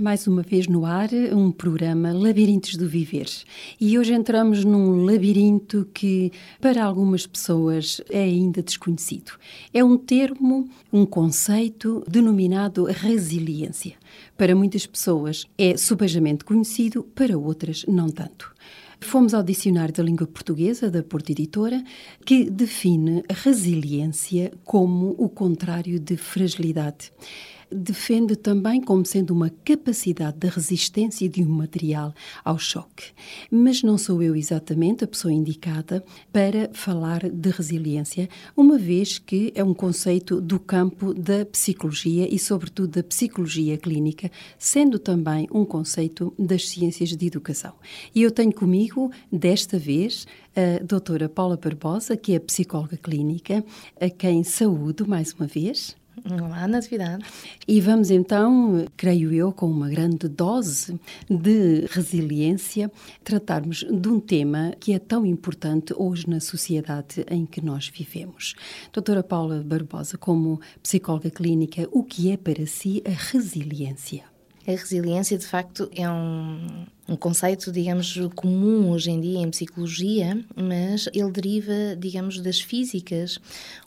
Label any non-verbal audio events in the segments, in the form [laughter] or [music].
Mais uma vez no ar, um programa Labirintos do Viver. E hoje entramos num labirinto que, para algumas pessoas, é ainda desconhecido. É um termo, um conceito denominado resiliência. Para muitas pessoas é subejamente conhecido, para outras, não tanto. Fomos ao Dicionário da Língua Portuguesa, da Porta Editora, que define resiliência como o contrário de fragilidade defende também como sendo uma capacidade de resistência de um material ao choque. Mas não sou eu exatamente a pessoa indicada para falar de resiliência, uma vez que é um conceito do campo da psicologia e, sobretudo, da psicologia clínica, sendo também um conceito das ciências de educação. E eu tenho comigo, desta vez, a doutora Paula Barbosa, que é psicóloga clínica, a quem saúdo mais uma vez. Olá, Natividade. E vamos então, creio eu, com uma grande dose de resiliência, tratarmos de um tema que é tão importante hoje na sociedade em que nós vivemos. Doutora Paula Barbosa, como psicóloga clínica, o que é para si a resiliência? A resiliência, de facto, é um, um conceito, digamos, comum hoje em dia em psicologia, mas ele deriva, digamos, das físicas,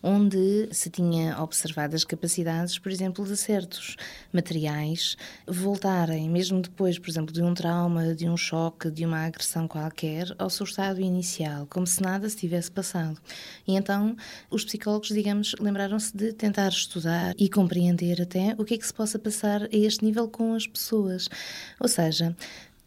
onde se tinha observado as capacidades, por exemplo, de certos materiais voltarem, mesmo depois, por exemplo, de um trauma, de um choque, de uma agressão qualquer, ao seu estado inicial, como se nada se tivesse passado. E então os psicólogos, digamos, lembraram-se de tentar estudar e compreender até o que é que se possa passar a este nível com as pessoas. Ou seja,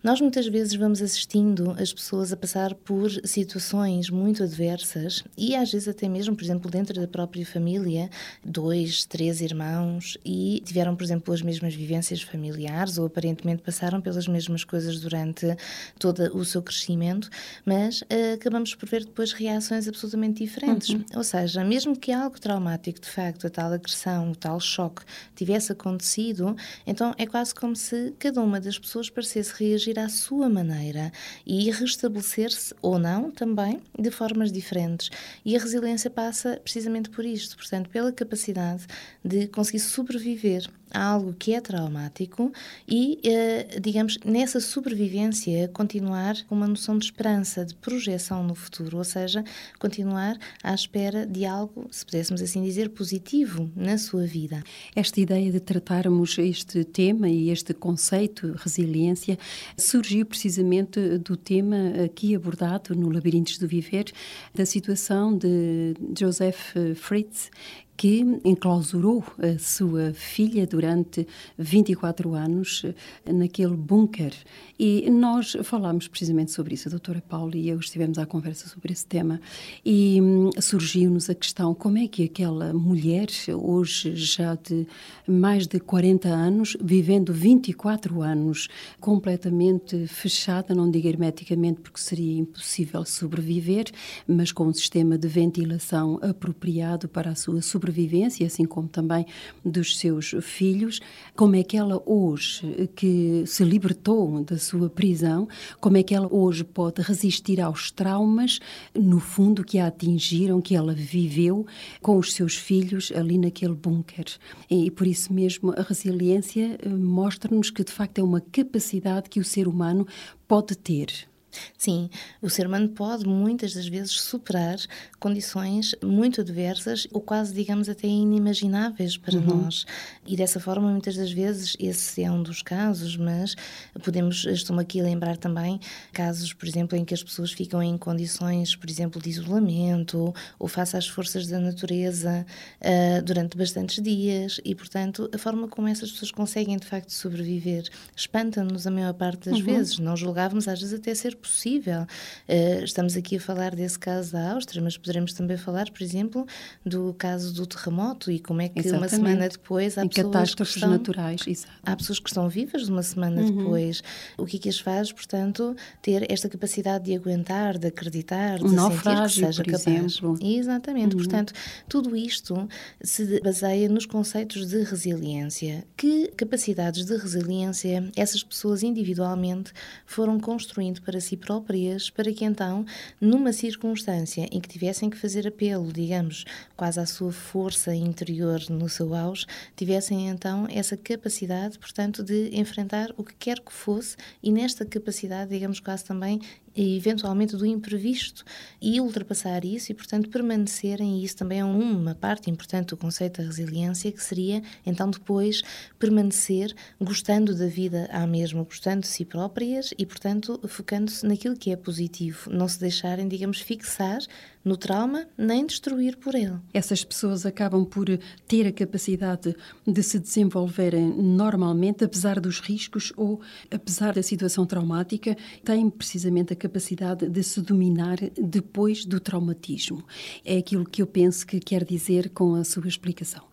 nós muitas vezes vamos assistindo as pessoas a passar por situações muito adversas e às vezes até mesmo, por exemplo, dentro da própria família, dois, três irmãos e tiveram, por exemplo, as mesmas vivências familiares ou aparentemente passaram pelas mesmas coisas durante todo o seu crescimento, mas uh, acabamos por ver depois reações absolutamente diferentes. Uhum. Ou seja, mesmo que algo traumático, de facto, a tal agressão, o tal choque tivesse acontecido, então é quase como se cada uma das pessoas parecesse reagir à sua maneira e restabelecer-se ou não também de formas diferentes. E a resiliência passa precisamente por isto, portanto, pela capacidade de conseguir sobreviver algo que é traumático e, eh, digamos, nessa sobrevivência, continuar com uma noção de esperança, de projeção no futuro, ou seja, continuar à espera de algo, se pudéssemos assim dizer, positivo na sua vida. Esta ideia de tratarmos este tema e este conceito, resiliência, surgiu precisamente do tema aqui abordado no Labirintos do Viver, da situação de Joseph Fritz, que enclausurou a sua filha durante 24 anos eh, naquele bunker. E nós falámos precisamente sobre isso, a doutora Paula e eu estivemos à conversa sobre esse tema e hum, surgiu-nos a questão como é que aquela mulher, hoje já de mais de 40 anos, vivendo 24 anos completamente fechada, não digo hermeticamente porque seria impossível sobreviver, mas com um sistema de ventilação apropriado para a sua sobrevivência, sobrevivência, assim como também dos seus filhos, como é que ela hoje, que se libertou da sua prisão, como é que ela hoje pode resistir aos traumas, no fundo, que a atingiram, que ela viveu com os seus filhos ali naquele bunker. E por isso mesmo a resiliência eh, mostra-nos que de facto é uma capacidade que o ser humano pode ter. Sim, o ser humano pode muitas das vezes superar condições muito adversas ou quase, digamos, até inimagináveis para uhum. nós. E dessa forma, muitas das vezes, esse é um dos casos, mas podemos, estou aqui a lembrar também casos, por exemplo, em que as pessoas ficam em condições, por exemplo, de isolamento ou face às forças da natureza uh, durante bastantes dias e, portanto, a forma como essas pessoas conseguem de facto sobreviver espanta-nos a maior parte das uhum. vezes. Não julgávamos às vezes até ser possível. Uh, estamos aqui a falar desse caso da Áustria, mas poderemos também falar, por exemplo, do caso do terremoto e como é que Exatamente. uma semana depois há em pessoas que estão, naturais. Exato. Há pessoas que estão vivas uma semana uhum. depois. O que é que as faz, portanto, ter esta capacidade de aguentar, de acreditar, de um sentir que seja capaz. Exemplo. Exatamente. Uhum. Portanto, tudo isto se baseia nos conceitos de resiliência. Que capacidades de resiliência essas pessoas individualmente foram construindo para si próprias, para que então, numa circunstância em que tivessem que fazer apelo, digamos, quase à sua força interior no seu auge, tivessem então essa capacidade, portanto, de enfrentar o que quer que fosse e nesta capacidade, digamos, quase também eventualmente do imprevisto e ultrapassar isso e, portanto, permanecerem, e isso também é uma parte importante do conceito da resiliência, que seria, então, depois permanecer gostando da vida à mesma, gostando de si próprias e, portanto, focando-se naquilo que é positivo, não se deixarem, digamos, fixar no trauma nem destruir por ele. Essas pessoas acabam por ter a capacidade de se desenvolverem normalmente, apesar dos riscos ou apesar da situação traumática, têm precisamente a capacidade de se dominar depois do traumatismo. É aquilo que eu penso que quer dizer com a sua explicação.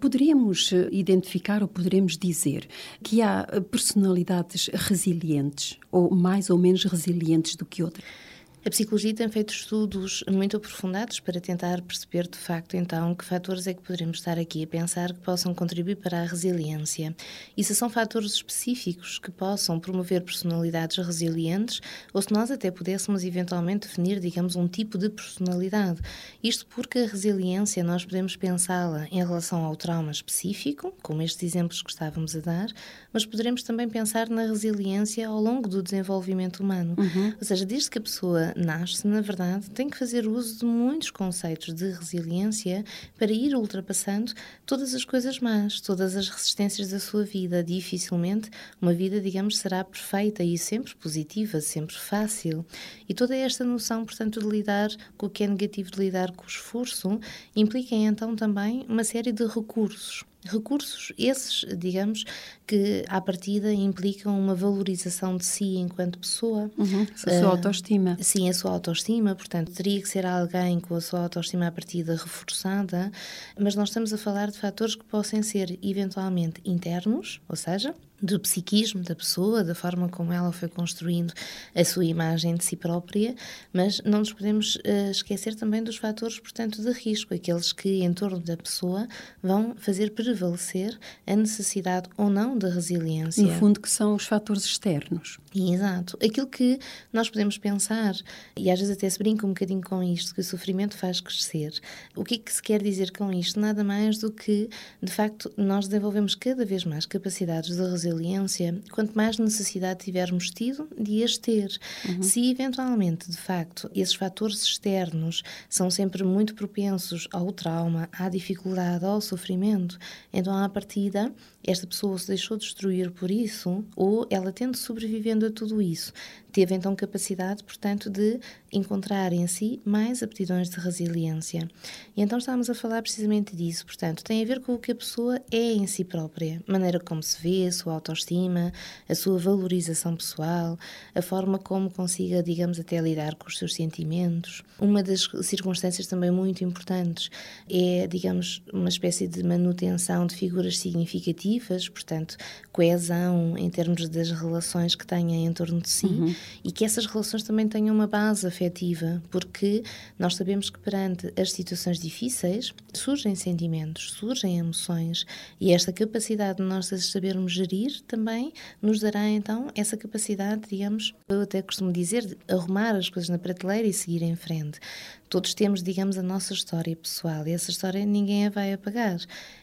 Poderíamos identificar ou poderemos dizer que há personalidades resilientes ou mais ou menos resilientes do que outras? A psicologia tem feito estudos muito aprofundados para tentar perceber de facto então que fatores é que poderemos estar aqui a pensar que possam contribuir para a resiliência. E se são fatores específicos que possam promover personalidades resilientes ou se nós até pudéssemos eventualmente definir, digamos, um tipo de personalidade. Isto porque a resiliência nós podemos pensá-la em relação ao trauma específico, como estes exemplos que estávamos a dar, mas poderemos também pensar na resiliência ao longo do desenvolvimento humano. Uhum. Ou seja, desde que a pessoa nasce, na verdade, tem que fazer uso de muitos conceitos de resiliência para ir ultrapassando todas as coisas más, todas as resistências da sua vida. Dificilmente uma vida, digamos, será perfeita e sempre positiva, sempre fácil. E toda esta noção, portanto, de lidar com o que é negativo, de lidar com o esforço, implica então também uma série de recursos. Recursos esses, digamos, que à partida implicam uma valorização de si enquanto pessoa. Uhum, a sua uh, autoestima. Sim, a sua autoestima, portanto, teria que ser alguém com a sua autoestima à partida reforçada, mas nós estamos a falar de fatores que possam ser eventualmente internos, ou seja, do psiquismo da pessoa, da forma como ela foi construindo a sua imagem de si própria, mas não nos podemos uh, esquecer também dos fatores, portanto, de risco, aqueles que em torno da pessoa vão fazer prevalecer a necessidade ou não de resiliência. No fundo, que são os fatores externos. Exato. Aquilo que nós podemos pensar, e às vezes até se brinca um bocadinho com isto, que o sofrimento faz crescer. O que é que se quer dizer com isto? Nada mais do que, de facto, nós desenvolvemos cada vez mais capacidades de resiliência, quanto mais necessidade tivermos tido de as ter. Uhum. Se eventualmente, de facto, esses fatores externos são sempre muito propensos ao trauma, à dificuldade, ao sofrimento, então, à partida, esta pessoa se deixou destruir por isso, ou ela tendo sobrevivendo a tudo isso, Teve então capacidade, portanto, de encontrar em si mais aptidões de resiliência. E então estávamos a falar precisamente disso, portanto, tem a ver com o que a pessoa é em si própria, maneira como se vê, a sua autoestima, a sua valorização pessoal, a forma como consiga, digamos, até lidar com os seus sentimentos. Uma das circunstâncias também muito importantes é, digamos, uma espécie de manutenção de figuras significativas, portanto, coesão em termos das relações que tenha em torno de si. Uhum e que essas relações também tenham uma base afetiva, porque nós sabemos que perante as situações difíceis surgem sentimentos, surgem emoções e esta capacidade de nós sabermos gerir também nos dará então essa capacidade, digamos, eu até costumo dizer, de arrumar as coisas na prateleira e seguir em frente. Todos temos, digamos, a nossa história pessoal e essa história ninguém a vai apagar.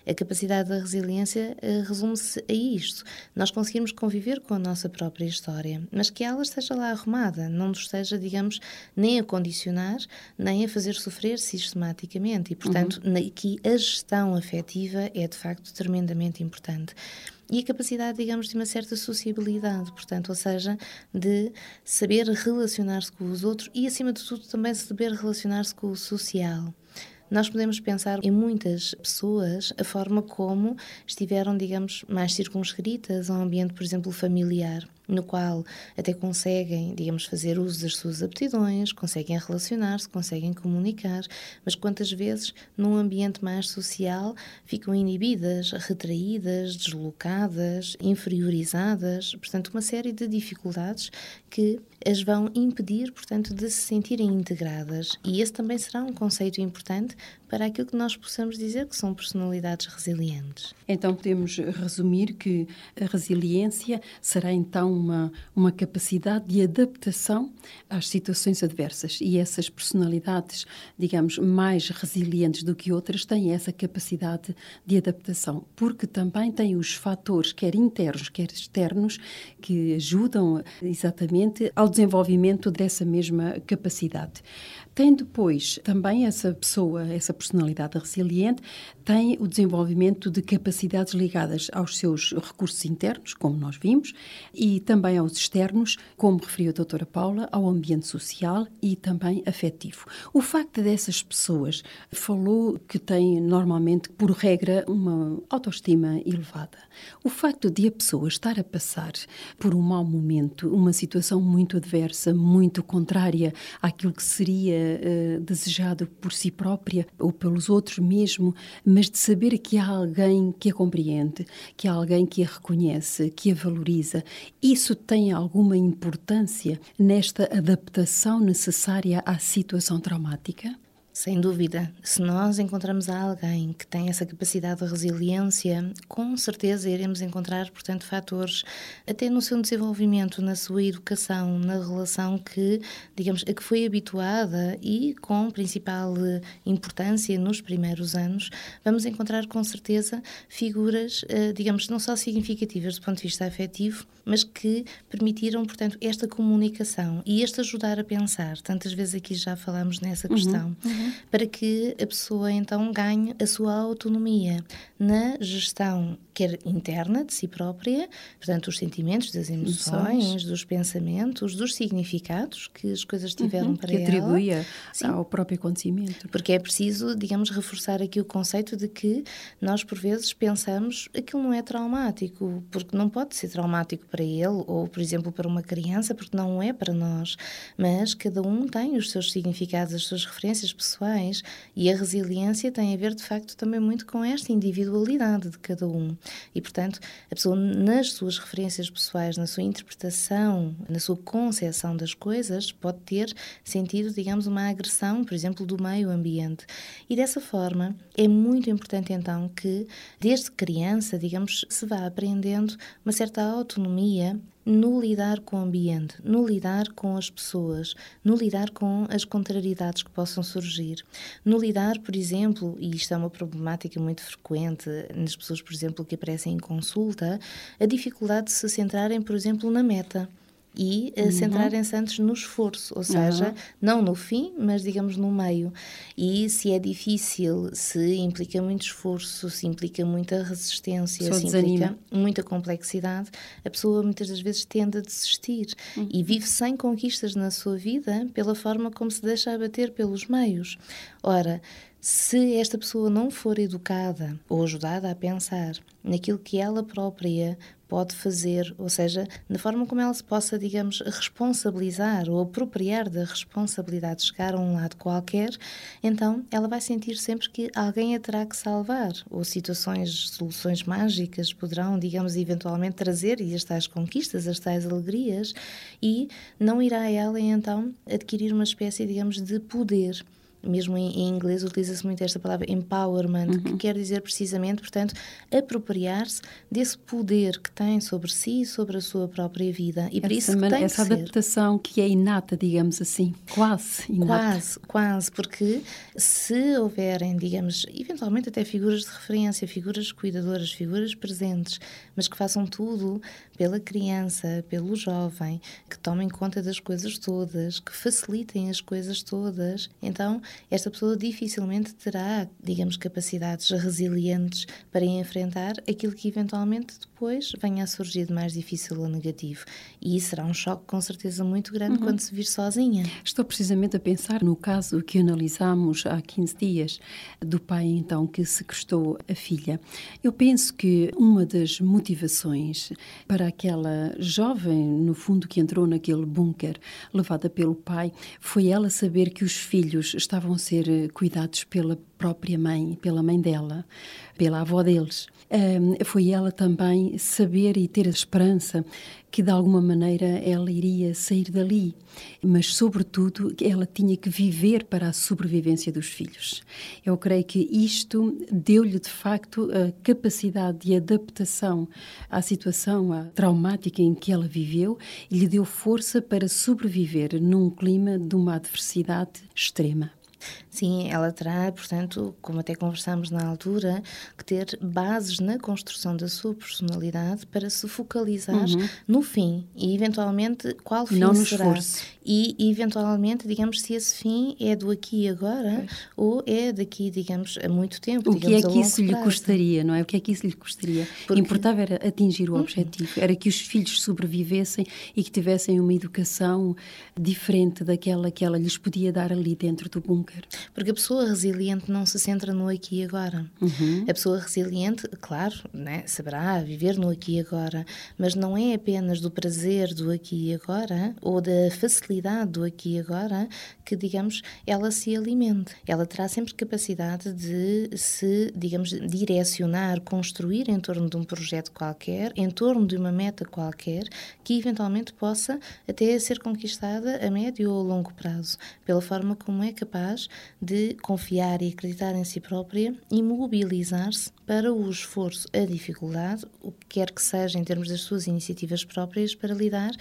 A capacidade da resiliência uh, resume-se a isto. Nós conseguimos conviver com a nossa própria história, mas que ela esteja lá arrumada, não nos esteja, digamos, nem a condicionar, nem a fazer sofrer sistematicamente. E, portanto, uhum. aqui a gestão afetiva é de facto tremendamente importante e a capacidade, digamos, de uma certa sociabilidade, portanto, ou seja, de saber relacionar-se com os outros e, acima de tudo, também saber relacionar-se com o social. Nós podemos pensar em muitas pessoas a forma como estiveram, digamos, mais circunscritas ao ambiente, por exemplo, familiar no qual até conseguem, digamos, fazer uso das suas aptidões, conseguem relacionar-se, conseguem comunicar, mas quantas vezes num ambiente mais social ficam inibidas, retraídas, deslocadas, inferiorizadas, portanto, uma série de dificuldades que as vão impedir, portanto, de se sentirem integradas. E esse também será um conceito importante para aquilo que nós possamos dizer que são personalidades resilientes. Então podemos resumir que a resiliência será então uma, uma capacidade de adaptação às situações adversas e essas personalidades, digamos, mais resilientes do que outras têm essa capacidade de adaptação, porque também têm os fatores, quer internos, quer externos, que ajudam exatamente ao desenvolvimento dessa mesma capacidade. Tem depois também essa pessoa, essa personalidade resiliente, tem o desenvolvimento de capacidades ligadas aos seus recursos internos, como nós vimos, e também aos externos, como referiu a doutora Paula, ao ambiente social e também afetivo. O facto dessas pessoas falou que têm normalmente, por regra, uma autoestima elevada. O facto de a pessoa estar a passar por um mau momento, uma situação muito adversa, muito contrária àquilo que seria uh, desejado por si própria ou pelos outros mesmo, mas de saber que há alguém que a compreende, que há alguém que a reconhece, que a valoriza. Isso tem alguma importância nesta adaptação necessária à situação traumática? Sem dúvida. Se nós encontramos alguém que tem essa capacidade de resiliência, com certeza iremos encontrar, portanto, fatores até no seu desenvolvimento, na sua educação, na relação que, digamos, a que foi habituada e com principal importância nos primeiros anos, vamos encontrar com certeza figuras, eh, digamos, não só significativas do ponto de vista afetivo, mas que permitiram, portanto, esta comunicação e este ajudar a pensar. Tantas vezes aqui já falamos nessa uhum, questão. Uhum, uhum. Para que a pessoa então ganhe a sua autonomia na gestão, quer interna de si própria, portanto, os sentimentos, das emoções, emoções. dos pensamentos, dos significados que as coisas tiveram uhum, para que ela. Que atribui ao próprio acontecimento. Porque é preciso, digamos, reforçar aqui o conceito de que nós, por vezes, pensamos aquilo não é traumático, porque não pode ser traumático para ele, ou, por exemplo, para uma criança, porque não é para nós. Mas cada um tem os seus significados, as suas referências pessoais, e a resiliência tem a ver, de facto, também muito com esta individualidade de cada um. E, portanto, a pessoa, nas suas referências pessoais, na sua interpretação, na sua concepção das coisas, pode ter sentido, digamos, uma agressão, por exemplo, do meio ambiente. E dessa forma, é muito importante, então, que, desde criança, digamos, se vá aprendendo uma certa autonomia no lidar com o ambiente, no lidar com as pessoas, no lidar com as contrariedades que possam surgir, no lidar, por exemplo, e isto é uma problemática muito frequente nas pessoas, por exemplo, que aparecem em consulta, a dificuldade de se centrarem, por exemplo, na meta e uh, uhum. centrarem-se antes no esforço, ou seja, uhum. não no fim, mas digamos no meio. E se é difícil, se implica muito esforço, se implica muita resistência, Só se desanima. implica muita complexidade, a pessoa muitas das vezes tende a desistir uhum. e vive sem conquistas na sua vida pela forma como se deixa abater pelos meios. Ora, se esta pessoa não for educada ou ajudada a pensar naquilo que ela própria pode fazer, ou seja, na forma como ela se possa, digamos, responsabilizar ou apropriar da responsabilidade de chegar a um lado qualquer, então ela vai sentir sempre que alguém a terá que salvar, ou situações, soluções mágicas poderão, digamos, eventualmente trazer as tais conquistas, as tais alegrias, e não irá ela então adquirir uma espécie, digamos, de poder mesmo em, em inglês utiliza-se muito esta palavra empowerment, uhum. que quer dizer precisamente, portanto, apropriar-se desse poder que tem sobre si e sobre a sua própria vida. E por essa, isso tem essa que adaptação ser. que é inata, digamos assim, quase inata. Quase, quase, porque se houverem, digamos, eventualmente até figuras de referência, figuras cuidadoras, figuras presentes, mas que façam tudo pela criança, pelo jovem, que tomem conta das coisas todas, que facilitem as coisas todas, então esta pessoa dificilmente terá, digamos, capacidades resilientes para enfrentar aquilo que eventualmente depois venha a surgir de mais difícil ou negativo. E isso será um choque com certeza muito grande uhum. quando se vir sozinha. Estou precisamente a pensar no caso que analisámos há 15 dias do pai então que sequestrou a filha. Eu penso que uma das motivações para aquela jovem, no fundo, que entrou naquele bunker levada pelo pai, foi ela saber que os filhos estavam a ser cuidados pela própria mãe, pela mãe dela, pela avó deles. Um, foi ela também saber e ter a esperança que de alguma maneira ela iria sair dali, mas sobretudo ela tinha que viver para a sobrevivência dos filhos. Eu creio que isto deu-lhe de facto a capacidade de adaptação à situação traumática em que ela viveu e lhe deu força para sobreviver num clima de uma adversidade extrema. Sim, ela terá, portanto, como até conversámos na altura, que ter bases na construção da sua personalidade para se focalizar uhum. no fim e, eventualmente, qual fim Não será. Esforço. E, eventualmente, digamos, se esse fim é do aqui e agora pois. ou é daqui, digamos, a muito tempo. O que é que isso lhe custaria, não é? O que é que isso lhe custaria? Porque... Importava era atingir o uhum. objetivo, era que os filhos sobrevivessem e que tivessem uma educação diferente daquela que ela lhes podia dar ali dentro do bunker. Porque a pessoa resiliente não se centra no aqui e agora. Uhum. A pessoa resiliente, claro, né, saberá viver no aqui e agora, mas não é apenas do prazer do aqui e agora ou da facilidade do aqui e agora que, digamos, ela se alimente. Ela terá sempre capacidade de se, digamos, direcionar, construir em torno de um projeto qualquer, em torno de uma meta qualquer, que eventualmente possa até ser conquistada a médio ou longo prazo, pela forma como é capaz de confiar e acreditar em si própria e mobilizar-se para o esforço, a dificuldade, o que quer que seja em termos das suas iniciativas próprias para lidar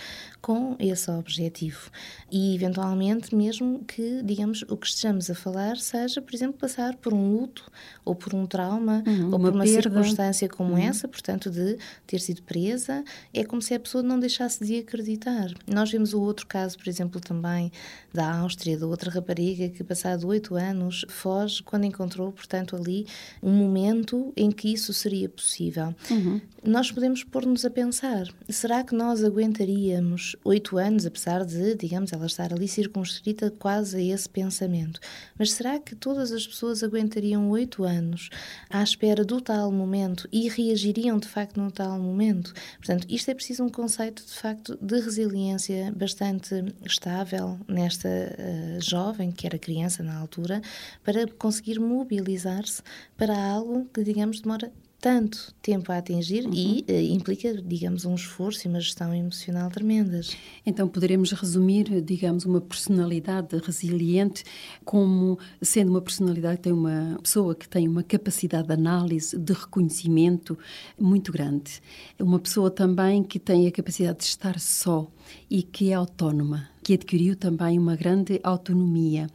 com esse objetivo. E, eventualmente, mesmo que, digamos, o que estejamos a falar seja, por exemplo, passar por um luto ou por um trauma uhum, ou por uma perda. circunstância como uhum. essa, portanto, de ter sido presa, é como se a pessoa não deixasse de acreditar. Nós vemos o outro caso, por exemplo, também da Áustria, da outra rapariga que, passado oito anos, foge quando encontrou, portanto, ali um momento em que isso seria possível. Uhum. Nós podemos pôr-nos a pensar: será que nós aguentaríamos oito anos, apesar de, digamos, ela estar ali circunscrita quase a esse pensamento? Mas será que todas as pessoas aguentariam oito anos à espera do tal momento e reagiriam de facto no tal momento? Portanto, isto é preciso um conceito de facto de resiliência bastante estável nesta uh, jovem, que era criança na altura, para conseguir mobilizar-se para algo que, digamos, demora tanto tempo a atingir uhum. e uh, implica, digamos, um esforço e uma gestão emocional tremendas. Então poderemos resumir, digamos, uma personalidade resiliente como sendo uma personalidade que tem uma pessoa que tem uma capacidade de análise, de reconhecimento muito grande. Uma pessoa também que tem a capacidade de estar só e que é autónoma, que adquiriu também uma grande autonomia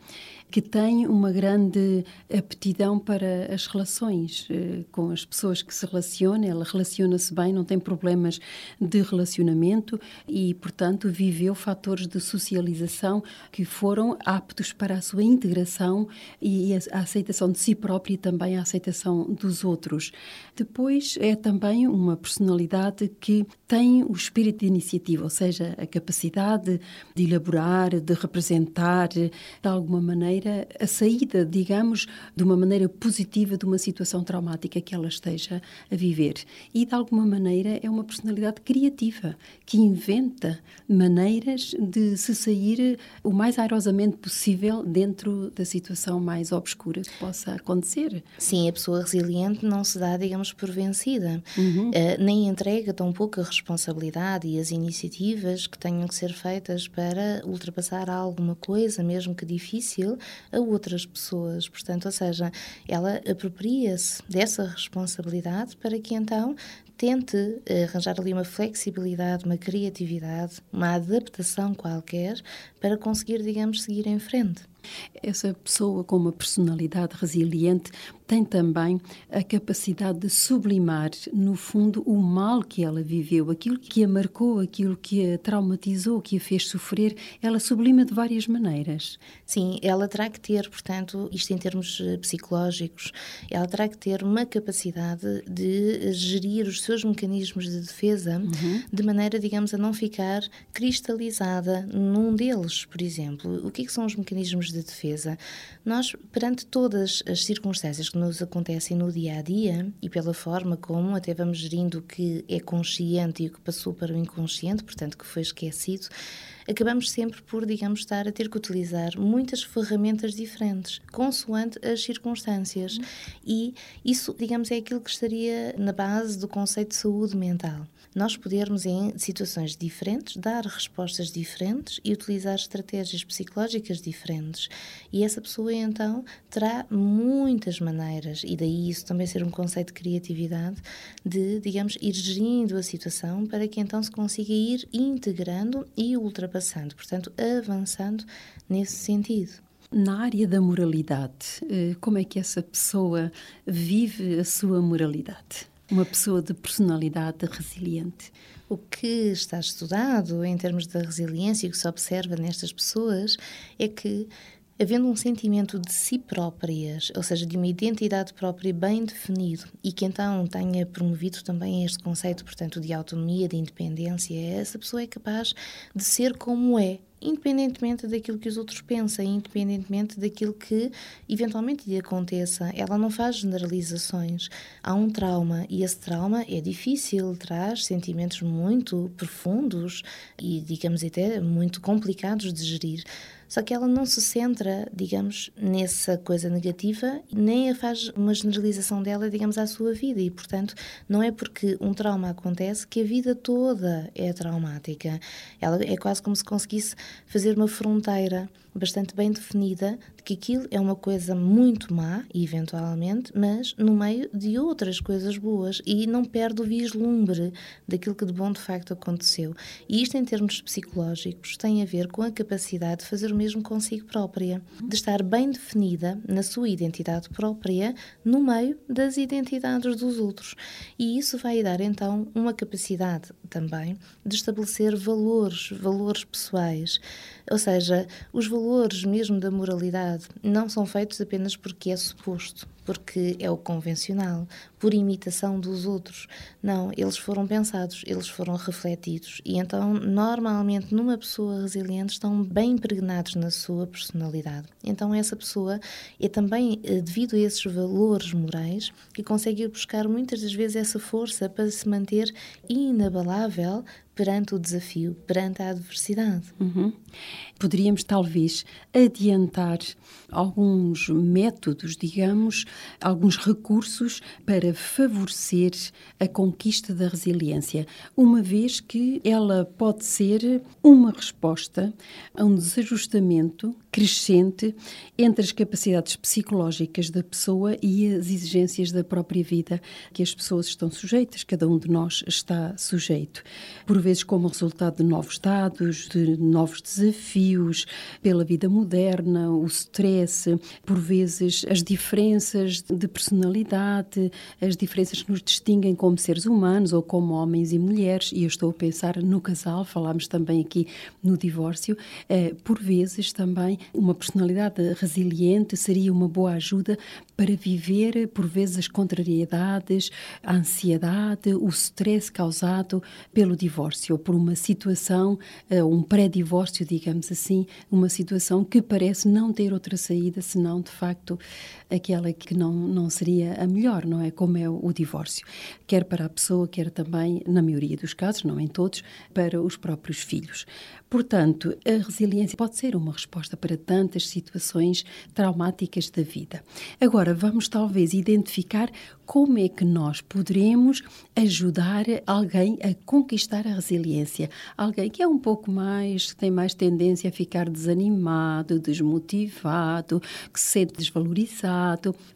que tem uma grande aptidão para as relações eh, com as pessoas que se relaciona. Ela relaciona-se bem, não tem problemas de relacionamento e, portanto, viveu fatores de socialização que foram aptos para a sua integração e a aceitação de si própria e também a aceitação dos outros. Depois, é também uma personalidade que tem o espírito de iniciativa, ou seja, a capacidade de elaborar, de representar, de alguma maneira a saída, digamos, de uma maneira positiva de uma situação traumática que ela esteja a viver. E de alguma maneira é uma personalidade criativa que inventa maneiras de se sair o mais airosamente possível dentro da situação mais obscura que possa acontecer. Sim, a pessoa resiliente não se dá, digamos, por vencida, uhum. uh, nem entrega tão pouco a responsabilidade e as iniciativas que tenham que ser feitas para ultrapassar alguma coisa, mesmo que difícil, a outras pessoas. Portanto, ou seja, ela apropria-se dessa responsabilidade para que então tente arranjar ali uma flexibilidade, uma criatividade, uma adaptação qualquer para conseguir, digamos, seguir em frente. Essa pessoa com uma personalidade resiliente tem também a capacidade de sublimar, no fundo, o mal que ela viveu, aquilo que a marcou, aquilo que a traumatizou, que a fez sofrer, ela sublima de várias maneiras. Sim, ela terá que ter, portanto, isto em termos eh, psicológicos, ela terá que ter uma capacidade de gerir os seus mecanismos de defesa, uhum. de maneira, digamos, a não ficar cristalizada num deles, por exemplo. O que, é que são os mecanismos de defesa? Nós, perante todas as circunstâncias que nos acontecem no dia a dia e pela forma como até vamos gerindo o que é consciente e o que passou para o inconsciente, portanto, que foi esquecido, acabamos sempre por, digamos, estar a ter que utilizar muitas ferramentas diferentes, consoante as circunstâncias. Uhum. E isso, digamos, é aquilo que estaria na base do conceito de saúde mental nós podermos, em situações diferentes, dar respostas diferentes e utilizar estratégias psicológicas diferentes. E essa pessoa, então, terá muitas maneiras, e daí isso também ser um conceito de criatividade, de, digamos, ir gerindo a situação para que então se consiga ir integrando e ultrapassando, portanto, avançando nesse sentido. Na área da moralidade, eh, como é que essa pessoa vive a sua moralidade? Uma pessoa de personalidade resiliente. O que está estudado em termos da resiliência e o que se observa nestas pessoas é que havendo um sentimento de si próprias, ou seja, de uma identidade própria bem definido e que então tenha promovido também este conceito, portanto, de autonomia, de independência, essa pessoa é capaz de ser como é, independentemente daquilo que os outros pensam, independentemente daquilo que eventualmente lhe aconteça. Ela não faz generalizações. Há um trauma e esse trauma é difícil, traz sentimentos muito profundos e, digamos até, muito complicados de gerir. Só que ela não se centra, digamos, nessa coisa negativa, nem a faz uma generalização dela, digamos, à sua vida. E, portanto, não é porque um trauma acontece que a vida toda é traumática. Ela é quase como se conseguisse fazer uma fronteira bastante bem definida de que aquilo é uma coisa muito má, eventualmente, mas no meio de outras coisas boas e não perde o vislumbre daquilo que de bom de facto aconteceu. E isto, em termos psicológicos, tem a ver com a capacidade de fazer o mesmo consigo própria, de estar bem definida na sua identidade própria no meio das identidades dos outros. E isso vai dar então uma capacidade também de estabelecer valores, valores pessoais. Ou seja, os valores mesmo da moralidade não são feitos apenas porque é suposto, porque é o convencional, por imitação dos outros. Não, eles foram pensados, eles foram refletidos. E então, normalmente, numa pessoa resiliente, estão bem impregnados na sua personalidade. Então, essa pessoa é também, eh, devido a esses valores morais, que consegue buscar muitas das vezes essa força para se manter inabalável perante o desafio, perante a adversidade. Uhum. Poderíamos talvez adiantar alguns métodos, digamos, alguns recursos para favorecer a conquista da resiliência, uma vez que ela pode ser uma resposta a um desajustamento crescente entre as capacidades psicológicas da pessoa e as exigências da própria vida que as pessoas estão sujeitas, cada um de nós está sujeito. Por vezes, como resultado de novos dados, de novos desafios, pela vida moderna, o stress, por vezes as diferenças de personalidade, as diferenças que nos distinguem como seres humanos ou como homens e mulheres, e eu estou a pensar no casal, falámos também aqui no divórcio, eh, por vezes também uma personalidade resiliente seria uma boa ajuda para viver, por vezes, as contrariedades, a ansiedade, o stress causado pelo divórcio ou por uma situação, eh, um pré-divórcio, digamos assim, uma situação que parece não ter outra saída senão, de facto, aquela que não, não seria a melhor, não é? Como é o divórcio. Quer para a pessoa, quer também, na maioria dos casos, não em todos, para os próprios filhos. Portanto, a resiliência pode ser uma resposta para tantas situações traumáticas da vida. Agora, vamos talvez identificar como é que nós poderemos ajudar alguém a conquistar a resiliência. Alguém que é um pouco mais, que tem mais tendência a ficar desanimado, desmotivado, que se sente desvalorizado.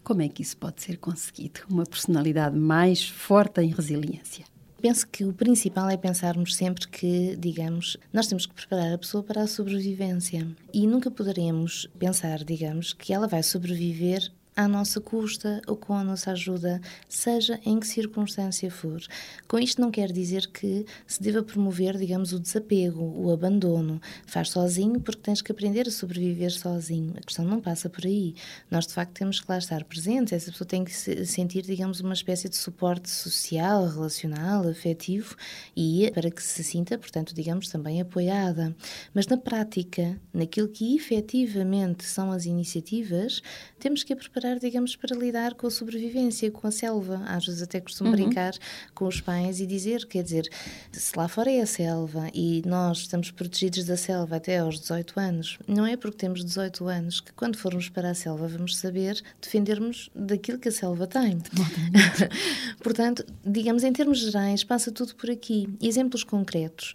Como é que isso pode ser conseguido? Uma personalidade mais forte em resiliência. Penso que o principal é pensarmos sempre que, digamos, nós temos que preparar a pessoa para a sobrevivência e nunca poderemos pensar, digamos, que ela vai sobreviver à nossa custa ou com a nossa ajuda, seja em que circunstância for. Com isto não quer dizer que se deva promover, digamos, o desapego, o abandono. Faz sozinho porque tens que aprender a sobreviver sozinho. A questão não passa por aí. Nós, de facto, temos que lá estar presentes. Essa pessoa tem que sentir, digamos, uma espécie de suporte social, relacional, afetivo e para que se sinta, portanto, digamos, também apoiada. Mas na prática, naquilo que efetivamente são as iniciativas, temos que a preparar, digamos, para lidar com a sobrevivência, com a selva. Às vezes até costumo uhum. brincar com os pais e dizer, quer dizer, se lá fora é a selva e nós estamos protegidos da selva até aos 18 anos, não é porque temos 18 anos que quando formos para a selva vamos saber defendermos daquilo que a selva tem. [laughs] Portanto, digamos, em termos gerais, passa tudo por aqui. Exemplos concretos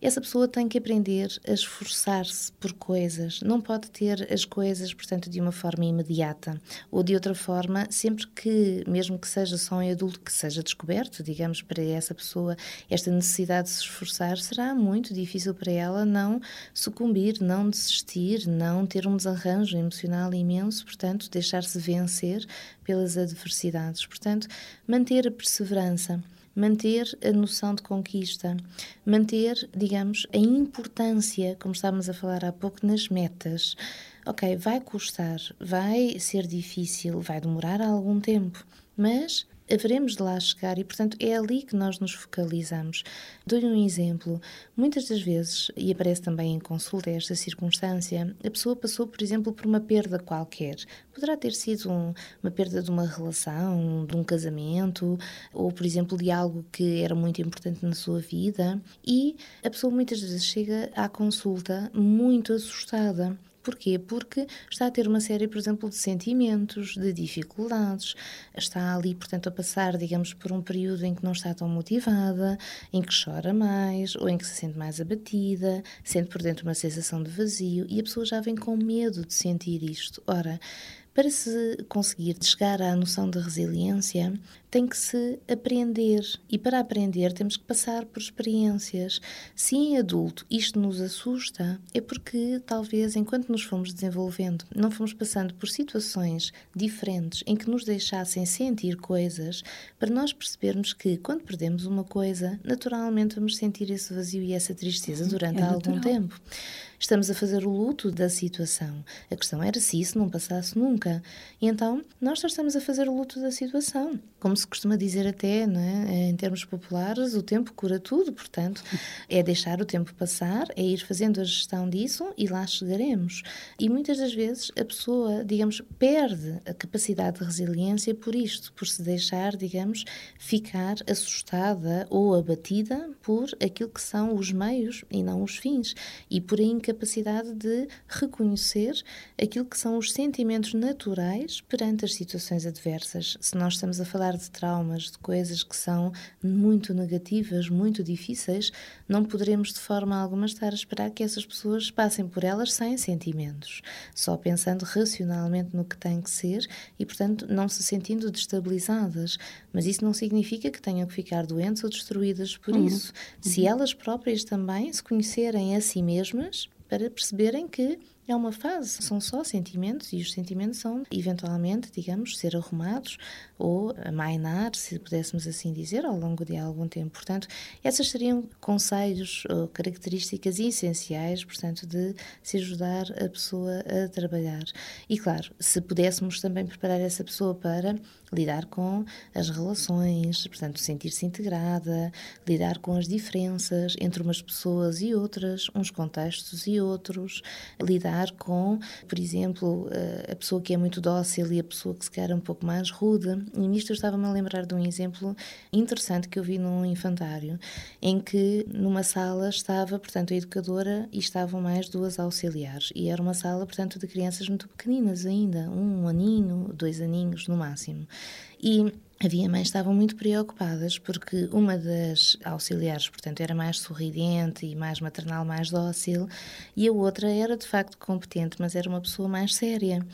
essa pessoa tem que aprender a esforçar-se por coisas, não pode ter as coisas, portanto, de uma forma imediata ou de outra forma, sempre que, mesmo que seja só em adulto, que seja descoberto, digamos, para essa pessoa, esta necessidade de se esforçar, será muito difícil para ela não sucumbir, não desistir, não ter um desarranjo emocional imenso, portanto, deixar-se vencer pelas adversidades. Portanto, manter a perseverança manter a noção de conquista, manter, digamos, a importância, como estávamos a falar há pouco, nas metas. Ok, vai custar, vai ser difícil, vai demorar algum tempo, mas haveremos de lá chegar e, portanto, é ali que nós nos focalizamos. Dou-lhe um exemplo. Muitas das vezes, e aparece também em consulta esta circunstância, a pessoa passou, por exemplo, por uma perda qualquer. Poderá ter sido um, uma perda de uma relação, de um casamento, ou, por exemplo, de algo que era muito importante na sua vida, e a pessoa muitas vezes chega à consulta muito assustada Porquê? Porque está a ter uma série, por exemplo, de sentimentos, de dificuldades, está ali, portanto, a passar, digamos, por um período em que não está tão motivada, em que chora mais, ou em que se sente mais abatida, sente por dentro uma sensação de vazio, e a pessoa já vem com medo de sentir isto. Ora, para se conseguir chegar à noção de resiliência, tem que se aprender. E para aprender, temos que passar por experiências. Se em adulto isto nos assusta, é porque talvez enquanto nos fomos desenvolvendo, não fomos passando por situações diferentes em que nos deixassem sentir coisas, para nós percebermos que quando perdemos uma coisa, naturalmente vamos sentir esse vazio e essa tristeza durante é algum tempo. Estamos a fazer o luto da situação. A questão era se isso não passasse nunca. E então, nós só estamos a fazer o luto da situação. Como se costuma dizer até, não é? em termos populares, o tempo cura tudo, portanto, [laughs] é deixar o tempo passar, é ir fazendo a gestão disso e lá chegaremos. E muitas das vezes a pessoa, digamos, perde a capacidade de resiliência por isto, por se deixar, digamos, ficar assustada ou abatida por aquilo que são os meios e não os fins, e por a incapacidade de reconhecer aquilo que são os sentimentos naturais perante as situações adversas. Se nós estamos a falar de traumas, de coisas que são muito negativas, muito difíceis, não poderemos de forma alguma estar a esperar que essas pessoas passem por elas sem sentimentos, só pensando racionalmente no que tem que ser e, portanto, não se sentindo destabilizadas. Mas isso não significa que tenham que ficar doentes ou destruídas por uhum. isso. Uhum. Se elas próprias também se conhecerem a si mesmas, para perceberem que é uma fase, são só sentimentos e os sentimentos são, eventualmente, digamos, ser arrumados ou amainar, se pudéssemos assim dizer, ao longo de algum tempo. Portanto, essas seriam conselhos ou características essenciais, portanto, de se ajudar a pessoa a trabalhar. E, claro, se pudéssemos também preparar essa pessoa para lidar com as relações, portanto, sentir-se integrada, lidar com as diferenças entre umas pessoas e outras, uns contextos e outros, lidar com, por exemplo, eh, a pessoa que é muito dócil e a pessoa que se quer um pouco mais rude. E nisto eu estava-me a lembrar de um exemplo interessante que eu vi num infantário, em que numa sala estava, portanto, a educadora e estavam mais duas auxiliares. E era uma sala, portanto, de crianças muito pequeninas ainda, um aninho, dois aninhos no máximo. E havia mães que estavam muito preocupadas porque uma das auxiliares, portanto, era mais sorridente e mais maternal, mais dócil, e a outra era de facto competente, mas era uma pessoa mais séria.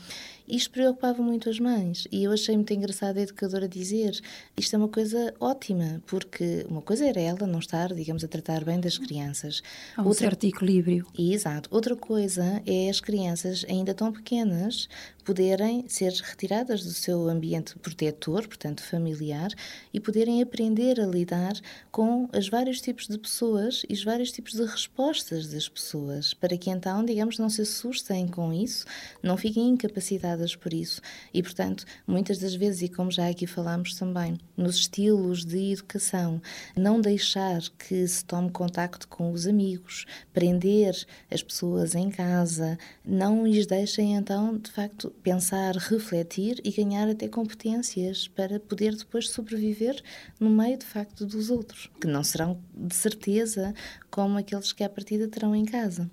Isto preocupava muito as mães e eu achei muito engraçado a educadora dizer isto é uma coisa ótima, porque uma coisa era ela não estar, digamos, a tratar bem das crianças. Há um Outra... certo equilíbrio. Exato. Outra coisa é as crianças ainda tão pequenas poderem ser retiradas do seu ambiente protetor, portanto familiar, e poderem aprender a lidar com os vários tipos de pessoas e os vários tipos de respostas das pessoas, para que então, digamos, não se assustem com isso, não fiquem incapacitadas por isso. E, portanto, muitas das vezes, e como já aqui falamos também, nos estilos de educação, não deixar que se tome contacto com os amigos, prender as pessoas em casa, não lhes deixem então, de facto, pensar, refletir e ganhar até competências para poder depois sobreviver no meio, de facto, dos outros, que não serão de certeza como aqueles que à partida terão em casa.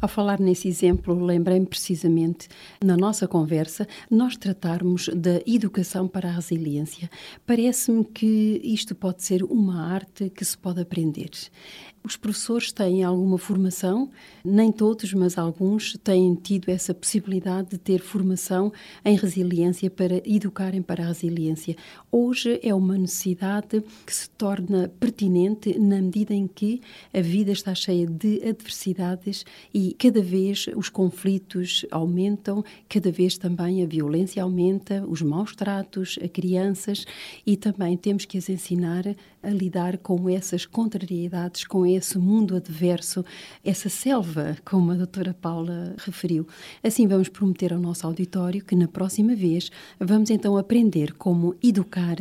Ao falar nesse exemplo, lembrei-me precisamente, na nossa conversa, nós tratarmos da educação para a resiliência. Parece-me que isto pode ser uma arte que se pode aprender. Os professores têm alguma formação, nem todos, mas alguns têm tido essa possibilidade de ter formação em resiliência para educarem para a resiliência. Hoje é uma necessidade que se torna pertinente na medida em que a vida está cheia de adversidades e cada vez os conflitos aumentam, cada vez também a violência aumenta, os maus tratos a crianças e também temos que as ensinar a lidar com essas contrariedades, com esse mundo adverso, essa selva, como a doutora Paula referiu. Assim, vamos prometer ao nosso auditório que na próxima vez vamos então aprender como educar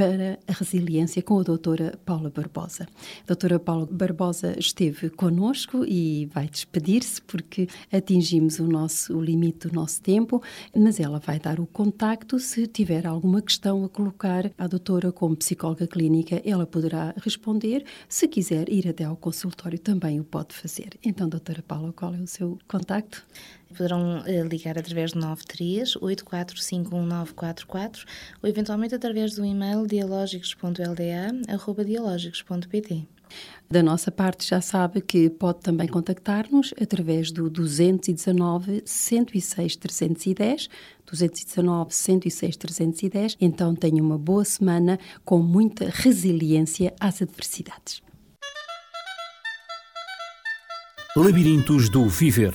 para a resiliência com a doutora Paula Barbosa. A doutora Paula Barbosa esteve conosco e vai despedir-se porque atingimos o nosso o limite do nosso tempo, mas ela vai dar o contacto se tiver alguma questão a colocar à doutora como psicóloga clínica, ela poderá responder. Se quiser ir até ao consultório também o pode fazer. Então, doutora Paula, qual é o seu contacto? Poderão uh, ligar através de 93 8451944 ou eventualmente através do e-mail dialógicos.lda.dialógicos.pt. Da nossa parte, já sabe que pode também contactar-nos através do 219 106 310, 219 106 310. Então, tenha uma boa semana com muita resiliência às adversidades. Labirintos do Viver